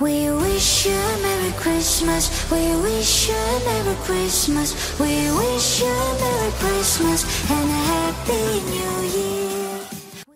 We wish you a Merry Christmas. We wish you a Merry Christmas. We wish you a Merry Christmas and a Happy New Year.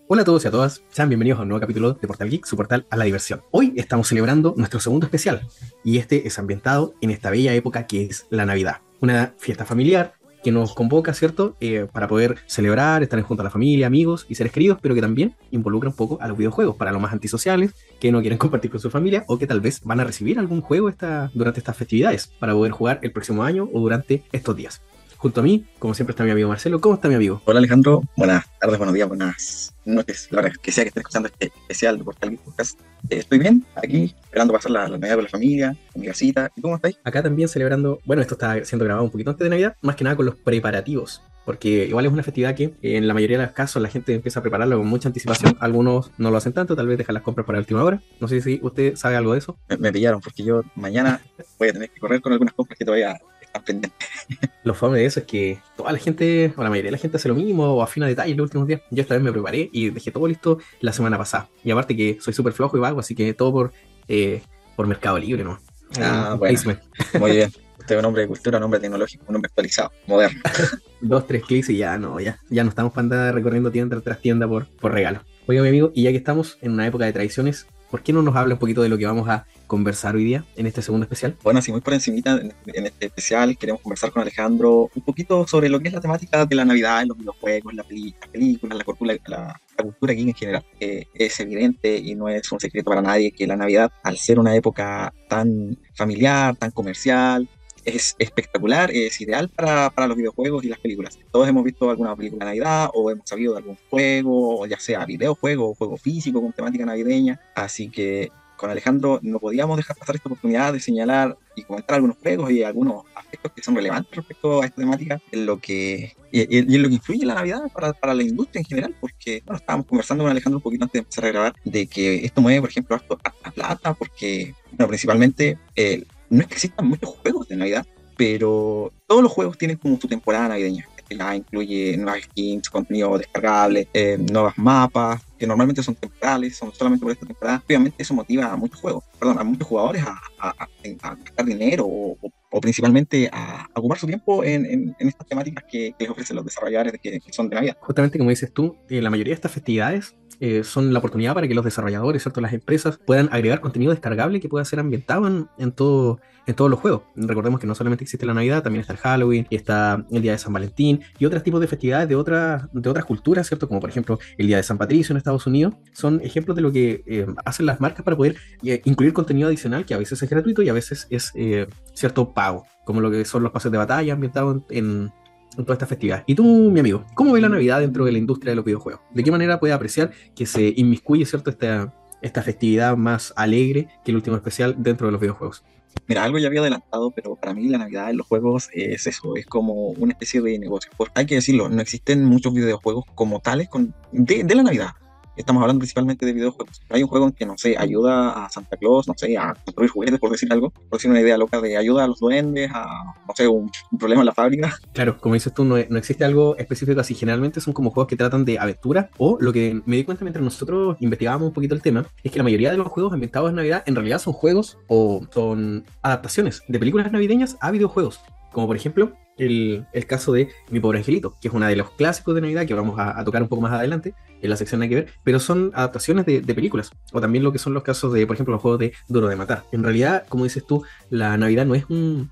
Hola a todos y a todas, sean bienvenidos a un nuevo capítulo de Portal Geek, su portal a la diversión. Hoy estamos celebrando nuestro segundo especial y este es ambientado en esta bella época que es la Navidad. Una fiesta familiar que nos convoca, ¿cierto? Eh, para poder celebrar, estar junto a la familia, amigos y seres queridos, pero que también involucra un poco a los videojuegos, para los más antisociales, que no quieren compartir con su familia o que tal vez van a recibir algún juego esta, durante estas festividades, para poder jugar el próximo año o durante estos días. Junto a mí, como siempre, está mi amigo Marcelo. ¿Cómo está mi amigo? Hola Alejandro, buenas tardes, buenos días, buenas noches, la hora que sea que estés escuchando este especial de Portal Podcast. Eh, estoy bien, aquí, esperando pasar la, la Navidad con la familia, con mi casita. ¿Y cómo estáis? Acá también celebrando, bueno, esto está siendo grabado un poquito antes de Navidad, más que nada con los preparativos. Porque igual es una festividad que en la mayoría de los casos la gente empieza a prepararlo con mucha anticipación. Algunos no lo hacen tanto, tal vez dejan las compras para la última hora. No sé si usted sabe algo de eso. Me, me pillaron porque yo mañana voy a tener que correr con algunas compras que todavía Lo fome de eso es que toda la gente, o la mayoría de la gente hace lo mismo o afina detalles los últimos días. Yo esta vez me preparé y dejé todo listo la semana pasada. Y aparte que soy súper flojo y vago, así que todo por, eh, por Mercado Libre, ¿no? Ah, Eh, bueno. Muy bien. Usted es un hombre de cultura, un hombre tecnológico, un hombre actualizado, moderno. Dos, tres clics y ya no, ya, ya no estamos para andar recorriendo tienda tras tienda por, por regalo. Oiga, mi amigo, y ya que estamos en una época de tradiciones, ¿por qué no nos habla un poquito de lo que vamos a conversar hoy día en este segundo especial? Bueno, así muy por encimita, en, este especial queremos conversar con Alejandro un poquito sobre lo que es la temática de la Navidad en los videojuegos, las películas, la cultura, la, la cultura geek en general. Eh, es evidente y no es un secreto para nadie que la Navidad, al ser una época tan familiar, tan comercial, es espectacular, es ideal para, para los videojuegos y las películas. Todos hemos visto alguna película de Navidad o hemos sabido de algún juego, ya sea videojuego o juego físico con temática navideña. Así que con Alejandro no podíamos dejar pasar esta oportunidad de señalar y comentar algunos juegos y algunos aspectos que son relevantes respecto a esta temática en lo que y, y- en lo que influye la Navidad para, para la industria en general, porque bueno, estábamos conversando con Alejandro un poquito antes de empezar a grabar de que esto mueve, por ejemplo, harta plata, porque bueno, principalmente eh, no es que existan muchos juegos de Navidad, pero todos los juegos tienen como su temporada navideña. que Ya incluye nuevas skins, contenido descargable, eh, nuevas mapas, que normalmente son temporales, son solamente por esta temporada. Obviamente eso motiva a muchos juegos, perdón, a muchos jugadores a, a, a- gastar dinero o, o- o principalmente a ocupar su tiempo en, en- en estas temáticas que, que les ofrecen los desarrolladores de que, que son de Navidad. Justamente como dices tú, eh, la mayoría de estas festividades eh, son la oportunidad para que los desarrolladores, ¿cierto? las empresas, puedan agregar contenido descargable que pueda ser ambientado en, en en todos los juegos. Recordemos que no solamente existe la Navidad, también está el Halloween, está el Día de San Valentín y otros tipos de festividades de, otras de otras culturas, ¿cierto? Como por ejemplo el Día de San Patricio en Estados Unidos. Son ejemplos de lo que eh, hacen las marcas para poder eh, incluir contenido adicional que a veces es gratuito y a veces es cierto pago, como lo que son los pases de batalla ambientados en, en toda esta festividad. Y tú, mi amigo, ¿cómo ves la Navidad dentro de la industria de los videojuegos? ¿De qué manera puedes apreciar que se inmiscuye, ¿cierto?, esta, esta festividad más alegre que el último especial dentro de los videojuegos. Mira, algo ya había adelantado, pero para mí la Navidad en los juegos es eso, es como una especie de negocio. Hay que decirlo, no existen muchos videojuegos como tales con, de la Navidad. Estamos hablando principalmente de videojuegos. Hay un juego en que, no sé, ayuda a Santa Claus, no sé, a construir juguetes, por decir algo, por decir una idea loca de ayuda a los duendes, a, no sé, un, problema en la fábrica. Claro, como dices tú, no, no existe algo específico así. Generalmente son como juegos que tratan de aventura. O lo que me di cuenta mientras nosotros investigábamos un poquito el tema, es que la mayoría de los juegos ambientados en Navidad en realidad son juegos o son adaptaciones de películas navideñas a videojuegos. Como por ejemplo el, caso de Mi Pobre Angelito, que es una de los clásicos de Navidad que vamos a, a tocar un poco más adelante en la sección de que ver, pero son adaptaciones de, películas. O también lo que son los casos de, por ejemplo, los juegos de Duro de Matar. En realidad, como dices tú, la Navidad no es un,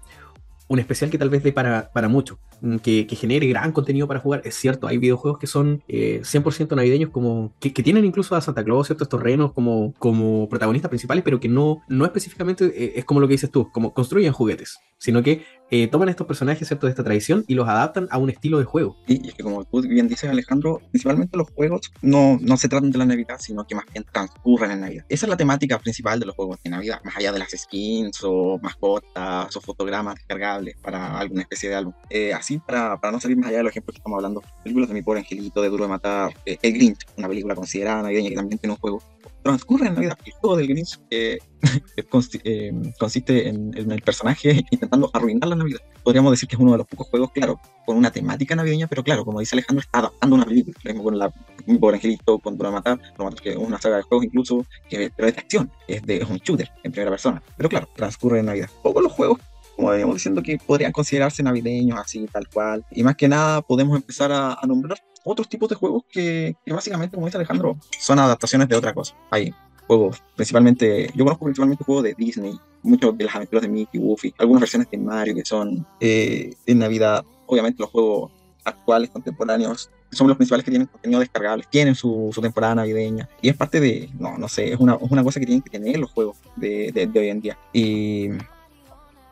un especial que tal vez dé para, para mucho, que, que genere gran contenido para jugar. Es cierto, hay videojuegos que son eh, 100% navideños, como que, que tienen incluso a Santa Claus, ¿cierto? Estos renos como, como protagonistas principales, pero que no, no específicamente eh, es como lo que dices tú, como construyen juguetes, sino que eh, toman estos personajes, ¿cierto? De esta tradición y los adaptan a un estilo de juego. Y, y como tú bien dices, Alejandro, principalmente los juegos no, no se tratan de la Navidad, sino que más bien transcurren en Navidad. Esa es la temática principal de los juegos de Navidad, más allá de las skins o mascotas o fotogramas descargables para alguna especie de álbum. Eh, así sí, para, para no salir más allá de los ejemplos que estamos hablando, películas de Mi Pobre Angelito, de Duro de Matar, eh, El Grinch, una película considerada navideña que también tiene un juego, transcurre en Navidad. El juego del Grinch eh, eh, consiste en, el personaje intentando arruinar la Navidad. Podríamos decir que es uno de los pocos juegos, claro, con una temática navideña, pero claro, como dice Alejandro, está adaptando una película. Lo mismo con la, Mi Pobre Angelito, con Duro de Matar, que es una saga de juegos incluso, que, pero es de acción, es, de, es un shooter en primera persona. Pero claro, transcurre en Navidad. Pocos los juegos como veníamos diciendo, que podrían considerarse navideños, así, tal cual. Y más que nada, podemos empezar a, nombrar otros tipos de juegos que, básicamente, como dice Alejandro, son adaptaciones de otra cosa. Hay juegos, principalmente, yo conozco principalmente juegos de Disney, muchos de las aventuras de Mickey, Goofy, algunas versiones de Mario que son eh, en Navidad. Obviamente los juegos actuales, contemporáneos, son los principales que tienen contenido descargable, tienen su, su, temporada navideña y es parte de, no, no sé, es una, es una cosa que tienen que tener los juegos de, de, de hoy en día. Y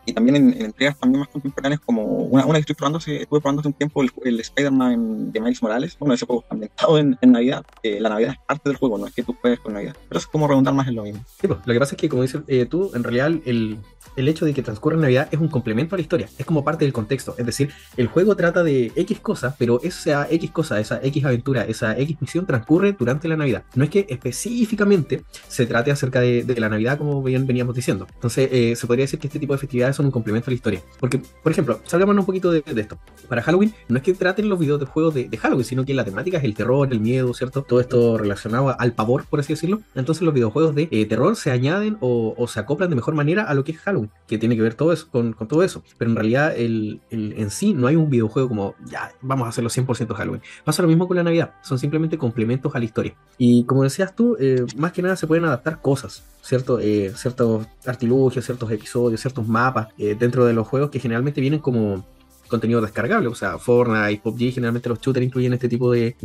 y también en, entregas también más contemporáneas como una, una que estoy probando, estuve probando hace un tiempo el, Spider-Man de Miles Morales, bueno, ese juego está ambientado en, en Navidad, la Navidad es parte del juego, no es que tú juegues con Navidad, pero es como redundar más en lo mismo. Sí, pues, lo que pasa es que como dices eh, tú, en realidad el, el hecho de que transcurra en Navidad es un complemento a la historia, es como parte del contexto, es decir, el juego trata de X cosa, pero esa X cosa, esa X aventura, esa X misión transcurre durante la Navidad, no es que específicamente se trate acerca de, de la Navidad como bien veníamos diciendo, entonces eh, se podría decir que este tipo de festividades son un complemento a la historia. Porque, por ejemplo, salgamos un poquito de, esto. Para Halloween, no es que traten los videos de juegos de, Halloween, sino que la temática es el terror, el miedo, ¿cierto? Todo esto relacionado al pavor, por así decirlo. Entonces los videojuegos de eh, terror se añaden o, se acoplan de mejor manera a lo que es Halloween, que tiene que ver todo eso, con, todo eso. Pero en realidad, el, en sí, no hay un videojuego como, ya, vamos a hacerlo 100% Halloween. Pasa lo mismo con la Navidad, son simplemente complementos a la historia. Y como decías tú, eh, más que nada se pueden adaptar cosas, ¿cierto? Eh, ciertos artilugios, ciertos episodios, ciertos mapas dentro de los juegos que generalmente vienen como contenido descargable. O sea, Fortnite, PUBG, generalmente los shooters incluyen este tipo de,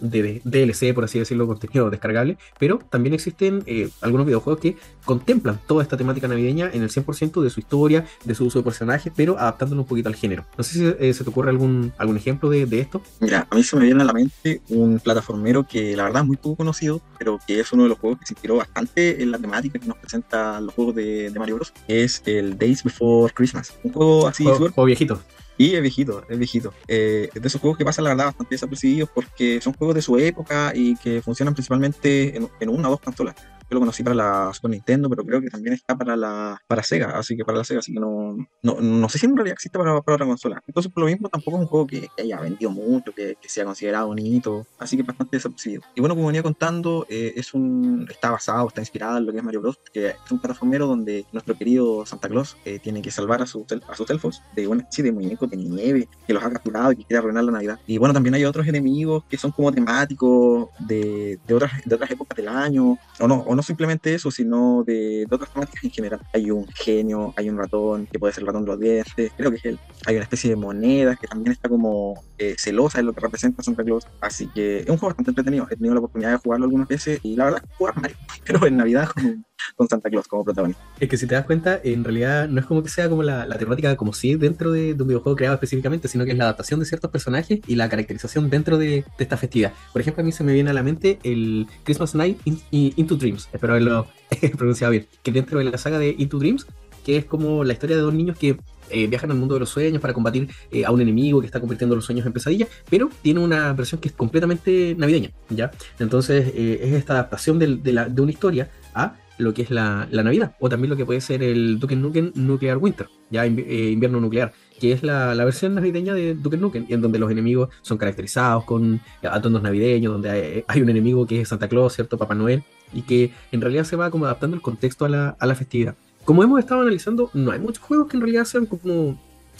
DLC, por así decirlo, contenido descargable, pero también existen eh, algunos videojuegos que contemplan toda esta temática navideña en el 100% de su historia, de su uso de personajes, pero adaptándolo un poquito al género. No sé si eh, se te ocurre algún, algún ejemplo de, esto. Mira, a mí se me viene a la mente un plataformero que la verdad es muy poco conocido, pero que es uno de los juegos que se inspiró bastante en la temática que nos presenta los juegos de, Mario Bros. Es el Days Before Christmas. Un juego así. O, viejito. Y es viejito, es viejito. Eh, de esos juegos que pasan la verdad bastante desapercibidos porque son juegos de su época y que funcionan principalmente en, una o dos consolas yo lo conocí para la Super Nintendo, pero creo que también está para la para Sega, así que para la Sega, así que no, no, sé si en realidad existe para, para, otra consola. Entonces, por lo mismo, tampoco es un juego que, haya vendido mucho, que, sea considerado bonito, así que bastante desapercibido. Y bueno, como venía contando, eh, es un está basado, está inspirado en lo que es Mario Bros, que es un plataformero donde nuestro querido Santa Claus eh, tiene que salvar a, sus a sus elfos de, bueno, sí, de muñecos de nieve, que los ha capturado y que quiere arruinar la Navidad. Y bueno, también hay otros enemigos que son como temáticos de, de, otras, de otras épocas del año, o no, no simplemente eso, sino de, otras temáticas en general. Hay un genio, hay un ratón, que puede ser el ratón de los dientes, creo que es él. Hay una especie de moneda que también está como eh, celosa de lo que representa Santa Claus. Así que es un juego bastante entretenido. He tenido la oportunidad de jugarlo algunas veces y la verdad, jugar Mario, pero en Navidad como con Santa Claus como protagonista. Es que si te das cuenta, en realidad no es como que sea como la, temática como si dentro de, un videojuego creado específicamente, sino que es la adaptación de ciertos personajes y la caracterización dentro de, esta festividad. Por ejemplo, a mí se me viene a la mente el Christmas Night Into Dreams, espero haberlo pronunciado bien, que dentro de la saga de Into Dreams, que es como la historia de dos niños que eh, viajan al mundo de los sueños para combatir eh, a un enemigo que está convirtiendo los sueños en pesadillas, pero tiene una versión que es completamente navideña, ¿ya? Entonces eh, es esta adaptación de, de, una historia a lo que es la, Navidad, o también lo que puede ser el Duke Nukem Nuclear Winter, ya eh, invierno nuclear, que es la, versión navideña de Duke Nukem, en donde los enemigos son caracterizados con atonos navideños, donde hay, un enemigo que es Santa Claus, ¿cierto? Papá Noel, y que en realidad se va como adaptando el contexto a la, a la festividad. Como hemos estado analizando, no hay muchos juegos que en realidad sean como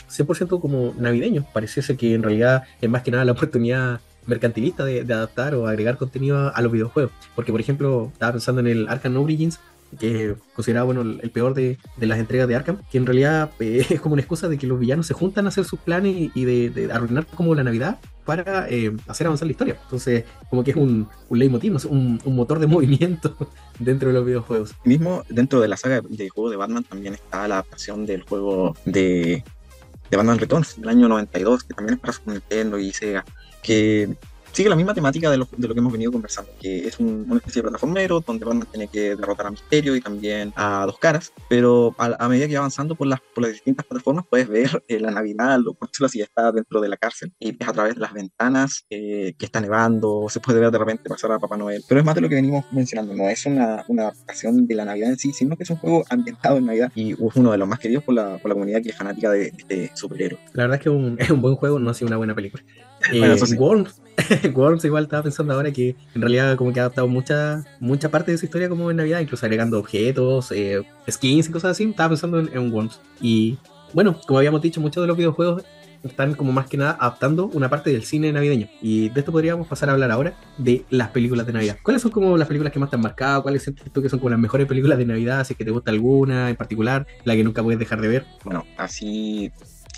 100% como navideños. Pareciese que en realidad es más que nada la oportunidad mercantilista de, adaptar o agregar contenido a, los videojuegos. Porque, por ejemplo, estaba pensando en el Arkham Origins, que es considerado bueno, el peor de, las entregas de Arkham, que en realidad eh, es como una excusa de que los villanos se juntan a hacer sus planes y, de, arruinar como la Navidad para eh, hacer avanzar la historia. Entonces, como que es un, un leitmotiv, un, un, motor de movimiento dentro de los videojuegos. Mismo dentro de la saga de juego de Batman también está la adaptación del juego de, de Batman Returns del año 92, que también es para Super Nintendo y Sega que sigue la misma temática de lo, de lo que hemos venido conversando, que es un- una especie de plataformero donde Batman tiene que derrotar a Misterio y también a Dos Caras, pero a, a medida que va avanzando por las, por las distintas plataformas puedes ver eh, la Navidad, lo, por decirlo así, está dentro de la cárcel y ves a través de las ventanas eh, que está nevando, se puede ver de repente pasar a Papá Noel, pero es más de lo que venimos mencionando, no es una, una adaptación de la Navidad en sí, sino que es un juego ambientado en Navidad y es uno de los más queridos por la, por la comunidad que es fanática de, de superhéroes. La verdad es que un, es un buen juego, no ha sido una buena película. Bueno, sí. Worms, Worms igual estaba pensando ahora que en realidad como que ha adaptado mucha, mucha parte de su historia como en Navidad, incluso agregando objetos, eh, skins y cosas así. Estaba pensando en, en Worms. Y bueno, como habíamos dicho, muchos de los videojuegos están como más que nada adaptando una parte del cine navideño. Y de esto podríamos pasar a hablar ahora de las películas de Navidad. ¿Cuáles son como las películas que más te han marcado? ¿Cuáles sientes tú que son como las mejores películas de Navidad? Si es que te gusta alguna en particular, la que nunca puedes dejar de ver. bueno, así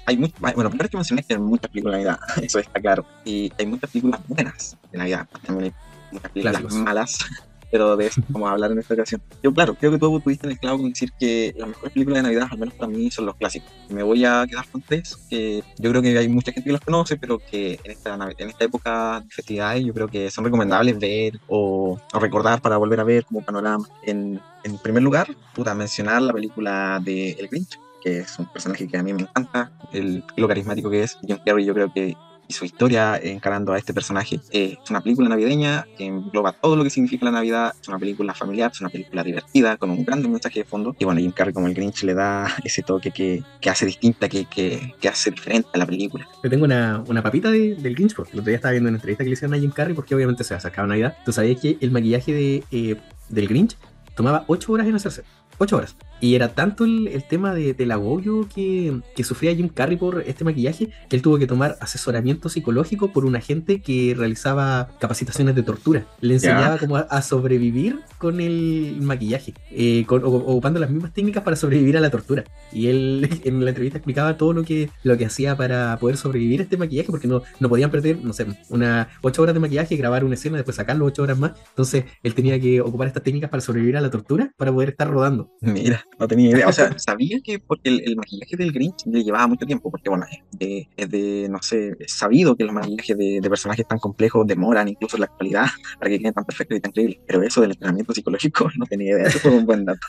hay bueno, primero que mencioné que hay muchas películas de Navidad, eso está claro, y hay muchas películas buenas de Navidad, también hay muchas películas Clásicos. malas, pero de eso vamos a hablar en esta ocasión. Yo, claro, creo que tú tuviste en el clavo con decir que las mejores películas de Navidad, al menos para mí, son los clásicos. Me voy a quedar con tres, que yo creo que hay mucha gente que los conoce, pero que en esta, en esta época de festividades yo creo que son recomendables ver o, o recordar para volver a ver como panorama. En, en primer lugar, puta, mencionar la película de El Grinch, que es un personaje que a mí me encanta, el, lo carismático que es. Jim Carrey yo creo que y su historia encarando a este personaje eh, es una película navideña que engloba todo lo que significa la Navidad, es una película familiar, es una película divertida, con un gran mensaje de fondo. Y bueno, Jim Carrey como el Grinch le da ese toque que, que hace distinta, que, que, que hace diferente a la película. Yo tengo una, una papita de- del Grinch, porque el otro día estaba viendo una entrevista que le hicieron a Jim Carrey, porque obviamente se acercaba Navidad. ¿Tú sabías que el maquillaje de, eh, del Grinch tomaba 8 horas en hacerse? 8 horas. Y era tanto el, el tema de- del agobio que, que sufría Jim Carrey por este maquillaje, que él tuvo que tomar asesoramiento psicológico por un agente que realizaba capacitaciones de tortura. Le enseñaba cómo a, a sobrevivir con el maquillaje, eh, con- o- ocupando las mismas técnicas para sobrevivir a la tortura. Y él en la entrevista explicaba todo lo que, lo que hacía para poder sobrevivir a este maquillaje, porque no, no podían perder, no sé, unas 8 horas de maquillaje, grabar una escena, después sacarlo 8 horas más. Entonces él tenía que ocupar estas técnicas para sobrevivir a la tortura para poder estar rodando. Mira, no tenía idea. O sea, sabía que porque el, el maquillaje del Grinch le llevaba mucho tiempo, porque bueno, es de, es de, no sé, es sabido que los maquillajes de, de personajes tan complejos demoran incluso en la actualidad para que queden tan perfectos y tan creíbles. Pero eso del entrenamiento psicológico no tenía idea. Eso fue un buen dato.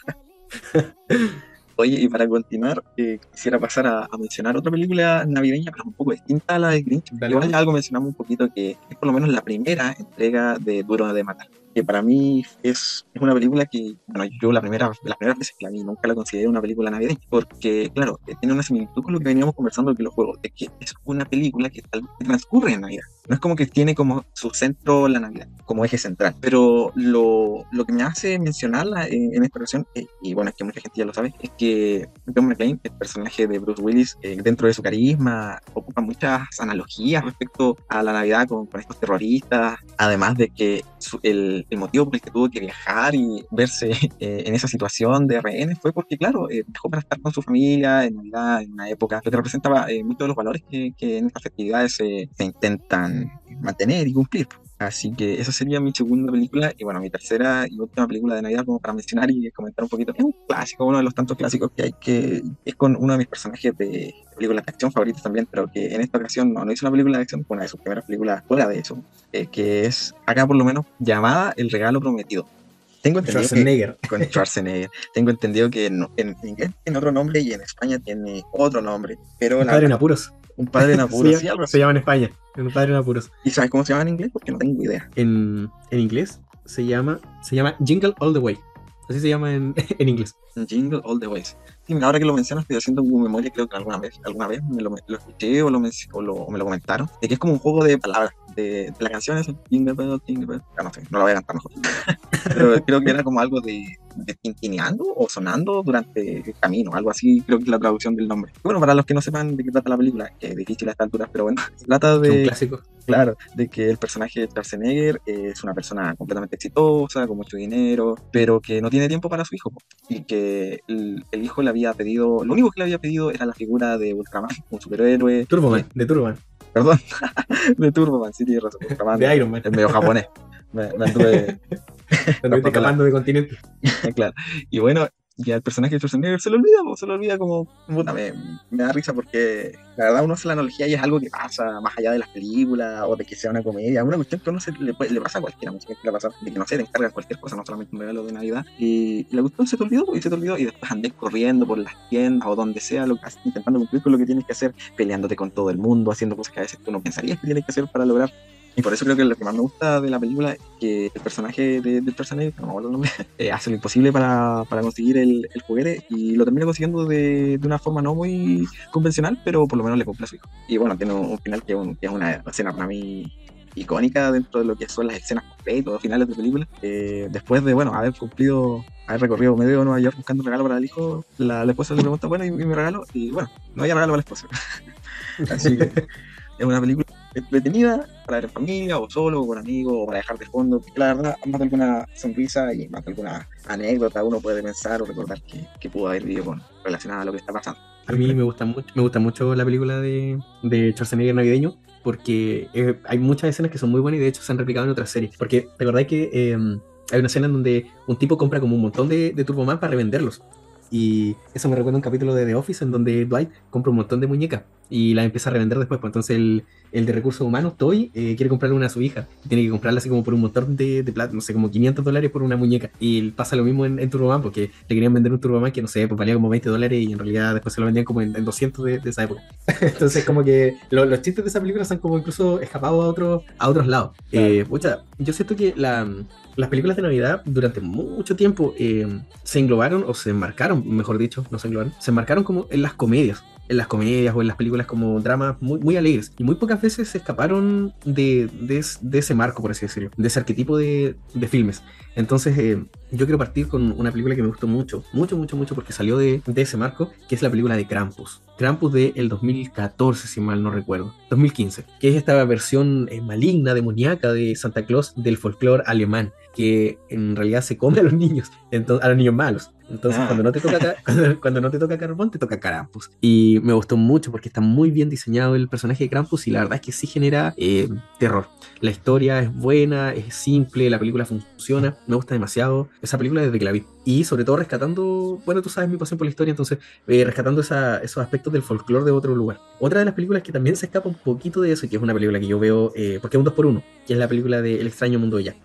Oye, y para continuar, eh, quisiera pasar a, a mencionar otra película navideña, pero un poco distinta a la de Grinch. Igual algo mencionamos un poquito que es por lo menos la primera entrega de Duro de Matar que para mí es, es una película que, bueno, yo la primera, las primeras veces que la vi nunca la consideré una película navideña, porque, claro, eh, tiene una similitud con lo que veníamos conversando de los juegos, de que es una película que tal vez transcurre en Navidad. No es como que tiene como su centro la Navidad, como eje central, pero lo, lo que me hace mencionarla en, en esta ocasión, eh, y bueno, es que mucha gente ya lo sabe, es que John McClane, el personaje de Bruce Willis, eh, dentro de su carisma, ocupa muchas analogías respecto a la Navidad con, con estos terroristas, además de que su- el, el motivo por el que tuvo que viajar y verse eh, en esa situación de rehenes fue porque, claro, eh, viajó para estar con su familia en Navidad, en una época que representaba eh, muchos de los valores que, que en estas festividades se intentan mantener y cumplir. Así que esa sería mi segunda película y bueno, mi tercera y última película de Navidad como para mencionar y comentar un poquito. Es un clásico, uno de los tantos clásicos que hay que es con uno de mis personajes de películas de acción favoritos también, pero que en esta ocasión no, no hizo una película de acción, fue una de sus primeras películas fuera de eso, eh, que es acá por lo menos llamada El Regalo Prometido. Tengo entendido que, Schwarzenegger. con Schwarzenegger. Tengo entendido que no- en inglés tiene otro nombre y en España tiene otro nombre, pero Un padre en apuros. un padre en apuros, Sí, sí, algo así. se llama en España. Un padre en apuros. ¿Y sabes cómo se llama en inglés? Porque no tengo idea. En, en inglés se llama, se llama Jingle All the Way. Así se llama en, en inglés. Jingle All the Ways. Sí, ahora que lo mencionas, estoy haciendo Google memoria, creo que alguna vez, alguna vez me lo, lo escuché o, lo, menc- o, lo, o me lo comentaron, de que es como un juego de palabras, de, de la canción esa, Jingle Bell, Jingle Bell, ah, no sé, no la voy a cantar mejor. Pero creo que era como algo de, de tintineando o sonando durante el camino, algo así, creo que es la traducción del nombre. Bueno, para los que no sepan de qué trata la película, que es difícil a esta altura, pero bueno, se trata es un de... clásico. Claro, de que el personaje de Schwarzenegger es una persona completamente exitosa, con mucho dinero, pero que no tiene tiempo para su hijo. Y que el, el hijo le había pedido, lo único que le había pedido era la figura de Ultraman, un superhéroe. Turboman, de Turboman, Perdón, de Turboman, sí, tienes razón. Ultraman de Iron Man. es medio japonés. Me, me anduve, viste escapando de continente. claro. Y bueno, y al personaje de Schwarzenegger se lo olvida, se lo olvida como, puta, me, da risa porque la verdad uno hace la analogía y es algo que pasa más allá de las películas o de que sea una comedia, una cuestión que uno se le, le pasa a cualquiera, mucha gente le pasa de que no sé, te encargas cualquier cosa, no solamente un regalo de Navidad, y, la cuestión se te olvidó y se te olvidó y después andés corriendo por las tiendas o donde sea, lo, intentando cumplir con lo que tienes que hacer, peleándote con todo el mundo, haciendo cosas que a veces tú no pensarías que tienes que hacer para lograr y por eso creo que lo que más me gusta de la película es que el personaje de, del personaje, no me acuerdo el nombre, eh, hace lo imposible para, para conseguir el, el, juguete y lo termina consiguiendo de, de, una forma no muy convencional, pero por lo menos le cumple a su hijo. Y bueno, tiene un, final que, un, que, es una escena para mí icónica dentro de lo que son las escenas completas, los finales de película. Eh, después de, bueno, haber cumplido, haber recorrido medio Nueva York buscando un regalo para el hijo, la, la esposa le pregunta, bueno, ¿y, mi regalo? Y bueno, no hay regalo para la esposa. Así que es una película entretenida para en familia o solo o con amigos o para dejar de fondo. La verdad, más de alguna sonrisa y más de alguna anécdota uno puede pensar o recordar que, que pudo haber vivido con, relacionada a lo que está pasando. A mí me gusta mucho, me gusta mucho la película de, de Schwarzenegger navideño porque eh, hay muchas escenas que son muy buenas y de hecho se han replicado en otras series. Porque te acordás que eh, hay una escena en donde un tipo compra como un montón de, de Turboman para revenderlos. Y eso me recuerda un capítulo de The Office en donde Dwight compra un montón de muñecas y las empieza a revender después. Pues entonces el, el de recursos humanos, Toy, eh, quiere comprarle una a su hija. Tiene que comprarla así como por un montón de, de plata, no sé, como 500 dólares por una muñeca. Y pasa lo mismo en, en, Turboman porque le querían vender un Turboman que no sé, pues valía como 20 dólares y en realidad después se lo vendían como en, en 200 de, de, esa época. entonces como que lo, los chistes de esa película se han como incluso escapado a, otro, a otros lados. Claro. Eh, pucha, yo siento que la las películas de Navidad durante mucho tiempo eh, se englobaron o se enmarcaron, mejor dicho, no se englobaron, se enmarcaron como en las comedias en las comedias o en las películas como dramas muy, muy alegres. Y muy pocas veces se escaparon de, de, de ese marco, por así decirlo, de ese arquetipo de, de filmes. Entonces, eh, yo quiero partir con una película que me gustó mucho, mucho, mucho, mucho, porque salió de, de ese marco, que es la película de Krampus. Krampus del de 2014, si mal no recuerdo, 2015, que es esta versión eh, maligna, demoníaca de Santa Claus del folclore alemán, que en realidad se come a los niños, entonces, a los niños malos. Entonces, ah. cuando, no te toca, cuando, no te toca Carbón, te toca Krampus. Y me gustó mucho porque está muy bien diseñado el personaje de Krampus y la verdad es que sí genera eh, terror. La historia es buena, es simple, la película funciona, me gusta demasiado esa película desde que la vi. Y sobre todo rescatando, bueno, tú sabes mi pasión por la historia, entonces eh, rescatando esa, esos aspectos del folclore de otro lugar. Otra de las películas que también se escapa un poquito de eso, y que es una película que yo veo, eh, porque es un 2 por 1 que es la película de El extraño mundo de Jack.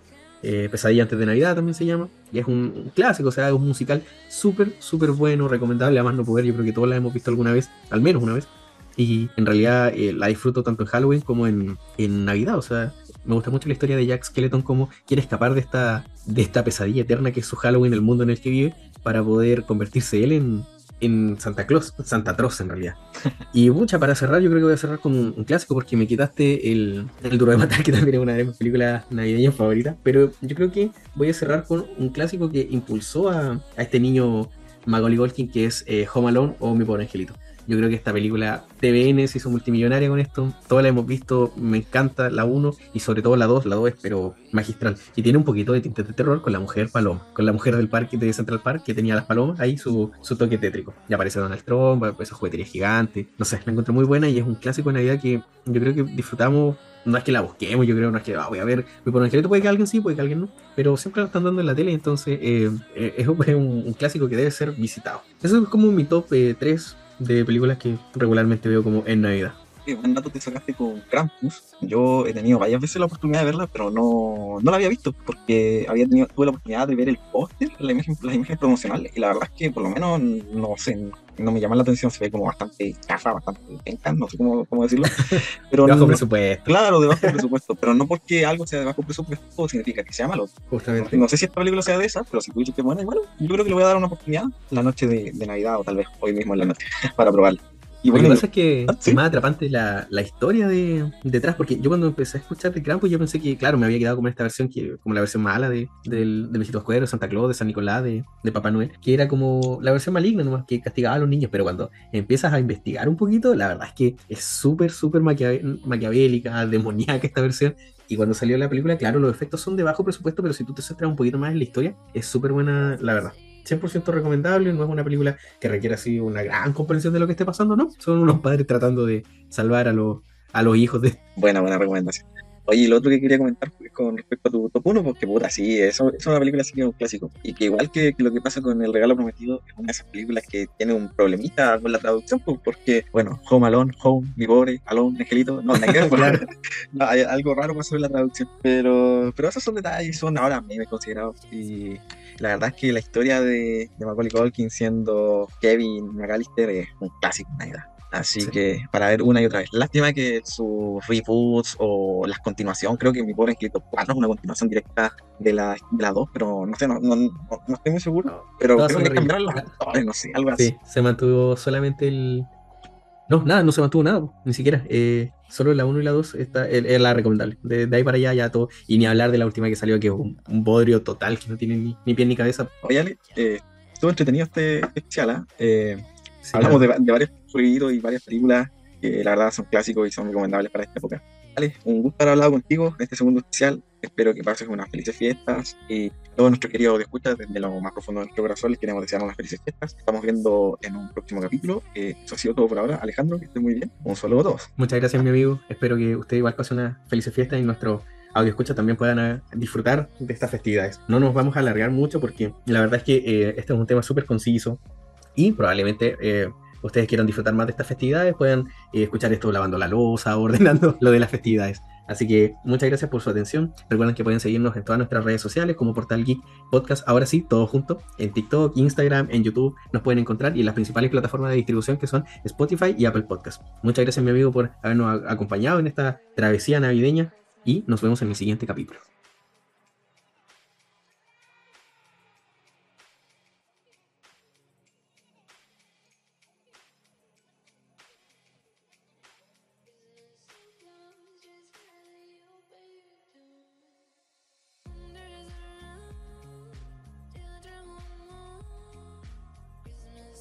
Eh, Pesadilla antes de Navidad también se llama, y es un, clásico, o sea, es un musical súper, súper bueno, recomendable, además no poder, yo creo que todos la hemos visto alguna vez, al menos una vez, y en realidad eh, la disfruto tanto en Halloween como en, en, Navidad, o sea, me gusta mucho la historia de Jack Skeleton, como quiere escapar de esta, de esta pesadilla eterna que es su Halloween, el mundo en el que vive, para poder convertirse él en, en Santa Claus, Santa Claus en realidad. Y mucha, para cerrar, yo creo que voy a cerrar con un, clásico porque me quitaste el, el, Duro de Matar, que también es una de mis películas navideñas favoritas. Pero yo creo que voy a cerrar con un clásico que impulsó a, a este niño Macaulay Culkin, que es eh, Home Alone o Mi Pobre Angelito. Yo creo que esta película TVN se hizo multimillonaria con esto. Todas la hemos visto, me encanta la 1 y sobre todo la 2. La 2 es pero magistral. Y tiene un poquito de tintes de terror con la mujer paloma. Con la mujer del parque de Central Park que tenía las palomas, ahí su, su toque tétrico. Y aparece Donald Trump, esa juguetería gigante. No sé, la encontré muy buena y es un clásico de Navidad que yo creo que disfrutamos no es que la busquemos, yo creo, no es que ah, voy a ver, voy por un esqueleto, puede que alguien sí, puede que alguien no, pero siempre la están dando en la tele, entonces eh, eh, es un, clásico que debe ser visitado. Eso es como mi top eh, 3 de películas que regularmente veo como en Navidad. Qué buen dato te sacaste con Krampus. Yo he tenido varias veces la oportunidad de verla, pero no, no la había visto porque había tenido, tuve la oportunidad de ver el póster, las imágenes promocionales, y la verdad es que por lo menos, no sé, no me llama la atención, se ve como bastante caja, bastante no sé cómo, cómo decirlo. Pero de bajo no, presupuesto. Claro, de bajo presupuesto, pero no porque algo sea de bajo presupuesto significa que sea malo. Justamente. No, no sé si esta película sea de esas, pero si tú dices que es buena, igual, yo creo que le voy a dar una oportunidad la noche de, de Navidad o tal vez hoy mismo en la noche para probarla. Y bueno, lo que pasa es que ¿Ah, ¿sí? es más atrapante la, la historia de, detrás, porque yo cuando empecé a escuchar de Krampus, yo pensé que, claro, me había quedado como esta versión, que, como la versión mala de, del, del Besito Escuero, de Santa Claus, de San Nicolás, de, de, Papá Noel, que era como la versión maligna nomás, que castigaba a los niños, pero cuando empiezas a investigar un poquito, la verdad es que es súper, súper maquiavélica, demoníaca esta versión, y cuando salió la película, claro, los efectos son de bajo presupuesto, pero si tú te centras un poquito más en la historia, es súper buena, la verdad. 100% recomendable, no es una película que requiere así una gran comprensión de lo que esté pasando, ¿no? Son unos padres tratando de salvar a los, a los hijos de... Buena, buena recomendación. Oye, lo otro que quería comentar con respecto a tu top 1, porque puta, sí, eso, es una película así que es un clásico. Y que igual que, lo que pasa con El Regalo Prometido, es una de esas películas que tiene un problemita con la traducción, pues, porque, bueno, Home Alone, Home, mi pobre, Alone, Angelito, no, no, hay algo raro pasó en la traducción. Pero, pero esos son detalles, son ahora a mí me considerados. Y la verdad es que la historia de, de Macaulay Culkin siendo Kevin McAllister es un clásico, verdad. Así que para ver una y otra vez. Lástima que sus reboots o las continuación, creo que mi pobre escrito 4 es una continuación directa de la, de la 2, pero no sé, no, no, no, estoy muy seguro. Pero creo que cambiaron los actores, no sé, algo así. Sí, se mantuvo solamente el. No, nada, no se mantuvo nada, ni siquiera. Eh, solo la 1 y la 2 está, es la recomendable. De, ahí para allá ya todo. Y ni hablar de la última que salió, que es un, bodrio total, que no tiene ni, ni pie ni cabeza. Oye, Ale, eh, estuvo entretenido este especial. ¿eh? Hablamos de, de varios jueguitos y varias películas que la verdad son clásicos y son recomendables para esta época. Vale, un gusto haber hablado contigo en este segundo especial. Espero que pases unas felices fiestas y todos nuestros queridos de escucha desde lo más profundo de nuestro corazón les queremos desear unas felices fiestas. Estamos viendo en un próximo capítulo. Eh, eso ha sido todo por ahora. Alejandro, que estés muy bien. Un saludo a todos. Muchas gracias, mi amigo. Espero que usted igual pase unas felices fiestas y nuestro audio escucha también puedan eh, disfrutar de estas festividades. No nos vamos a alargar mucho porque la verdad es que eh, este es un tema súper conciso y probablemente ustedes quieran disfrutar más de estas festividades, puedan eh, escuchar esto lavando la losa, ordenando lo de las festividades. Así que muchas gracias por su atención. Recuerden que pueden seguirnos en todas nuestras redes sociales como Portal Geek Podcast. Ahora sí, todo junto. En TikTok, Instagram, en YouTube nos pueden encontrar y en las principales plataformas de distribución que son Spotify y Apple Podcast. Muchas gracias mi amigo por habernos acompañado en esta travesía navideña y nos vemos en el siguiente capítulo.